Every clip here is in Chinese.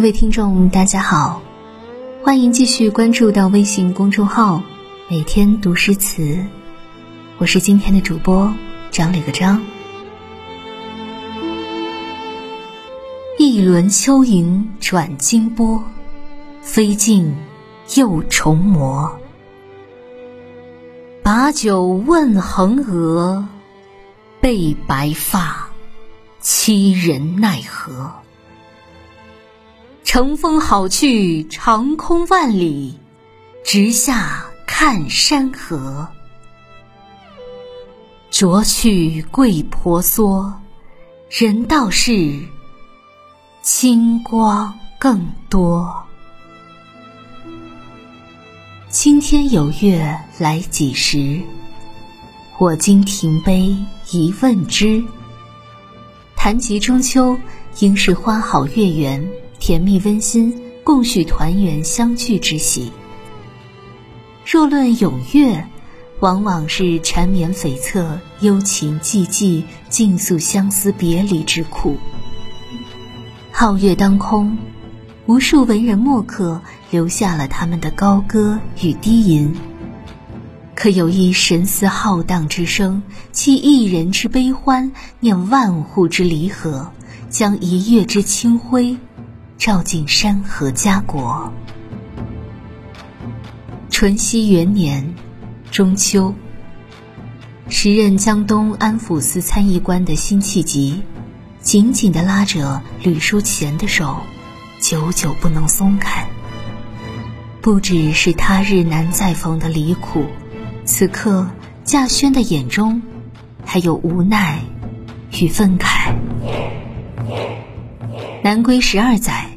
各位听众，大家好，欢迎继续关注到微信公众号“每天读诗词”，我是今天的主播张磊个张。一轮秋影转金波，飞尽又重磨。把酒问横娥，被白发欺人奈何？乘风好去，长空万里，直下看山河。着去桂婆娑，人道是清光更多。青天有月来几时？我今停杯一问之。谈及中秋，应是花好月圆，甜蜜温馨，共叙团圆相聚之喜。若论咏月，往往是缠绵悱恻、幽情寂寂，尽诉相思别离之苦。皓月当空。无数文人墨客留下了他们的高歌与低吟，可有一神思浩荡之声，弃一人之悲欢，念万户之离合，将一月之清辉照进山河家国。淳熙元年中秋，时任江东安抚司参议官的辛弃疾，紧紧地拉着吕叔乾的手。久久不能松开，不只是他日难再逢的离苦，此刻稼轩的眼中还有无奈与愤慨。南归十二载，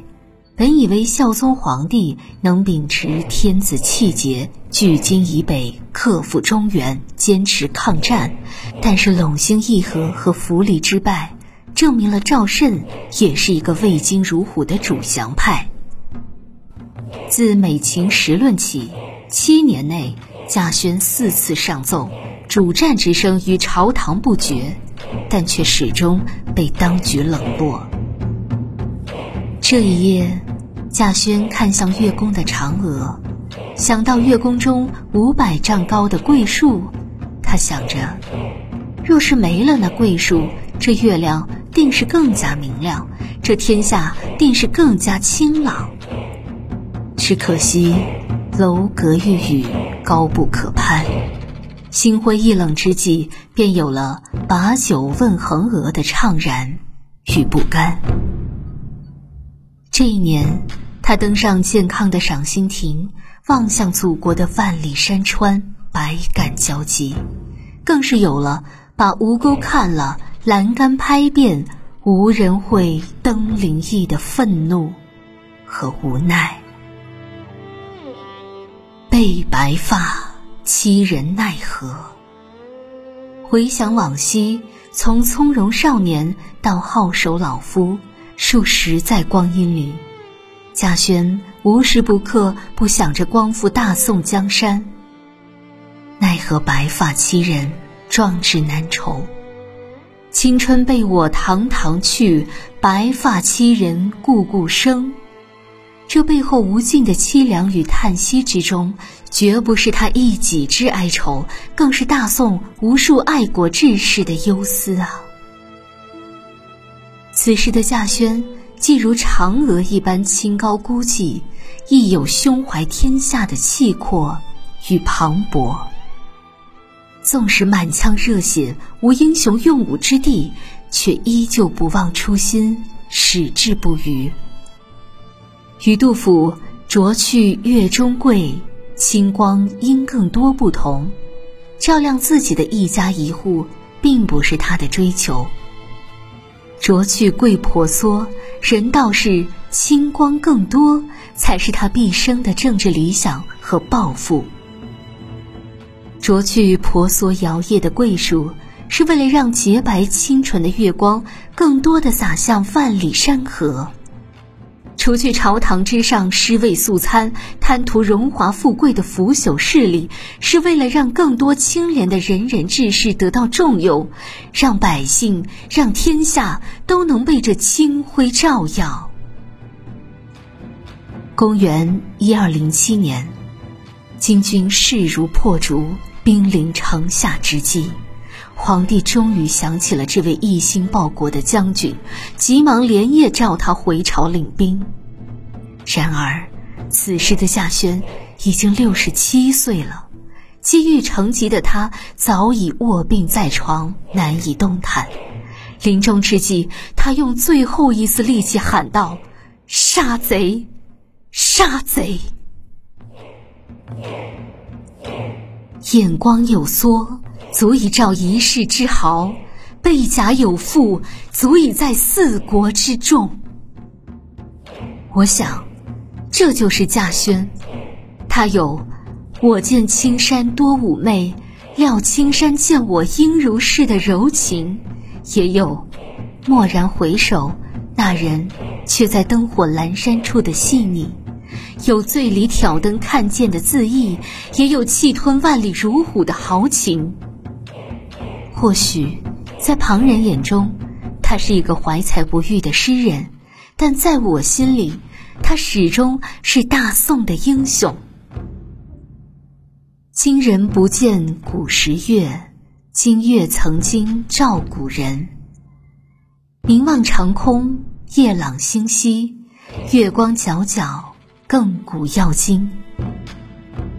本以为孝宗皇帝能秉持天子气节，距今以北，克复中原，坚持抗战，但是陇兴议和和涪陵之败。证明了赵慎也是一个畏金如虎的主降派。自美秦时论起，七年内稼轩四次上奏，主战之声于朝堂不绝，但却始终被当局冷落。这一夜，稼轩看向月宫的嫦娥，想到月宫中五百丈高的桂树，他想着，若是没了那桂树，这月亮。定是更加明亮，这天下定是更加清朗。只可惜楼阁玉宇，高不可攀。心灰意冷之际，便有了把酒问衡娥的怅然与不甘。这一年，他登上健康的赏心亭，望向祖国的万里山川，百感交集，更是有了把吴钩看了。栏杆拍遍，无人会登临意的愤怒和无奈。被白发欺人奈何？回想往昔，从从容少年到皓首老夫，数十载光阴里，贾轩无时不刻不想着光复大宋江山。奈何白发欺人，壮志难酬。青春被我堂堂去，白发欺人故故生。这背后无尽的凄凉与叹息之中，绝不是他一己之哀愁，更是大宋无数爱国志士的忧思啊！此时的稼轩，既如嫦娥一般清高孤寂，亦有胸怀天下的气魄与磅礴。纵使满腔热血，无英雄用武之地，却依旧不忘初心，矢志不渝。与杜甫“濯去月中桂，清光阴更多”不同，照亮自己的一家一户，并不是他的追求。濯去桂婆娑，人道是清光更多，才是他毕生的政治理想和抱负。濯去婆娑摇曳的桂树，是为了让洁白清纯的月光更多的洒向万里山河；除去朝堂之上尸位素餐、贪图荣华富贵的腐朽势力，是为了让更多清廉的仁人志士得到重用，让百姓、让天下都能被这清辉照耀。公元一二零七年，金军势如破竹，兵临城下之际，皇帝终于想起了这位一心报国的将军，急忙连夜召他回朝领兵。然而，此时的夏轩已经六十七岁了，积郁成疾的他早已卧病在床，难以动弹。临终之际，他用最后一丝力气喊道：“杀贼！杀贼！”眼光有缩，足以照一世之豪；背甲有负，足以在四国之众。我想，这就是稼轩。他有“我见青山多妩媚，料青山见我应如是”的柔情。也有蓦然回首，那人却在灯火阑珊处的细腻；有醉里挑灯看剑的恣意，也有气吞万里如虎的豪情。或许在旁人眼中，他是一个怀才不遇的诗人，但在我心里，他始终是大宋的英雄。今人不见古时月。今月曾经照古人，凝望长空，夜朗星稀，月光皎皎，亘古要今。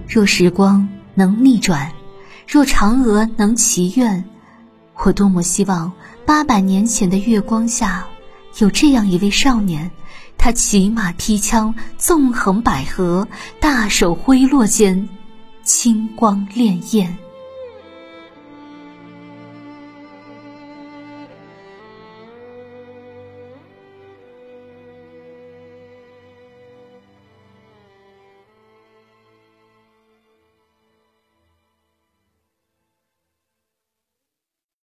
若时光能逆转，若嫦娥能祈愿，我多么希望八百年前的月光下，有这样一位少年，他骑马劈枪，纵横捭阖，大手挥落间，青光潋滟。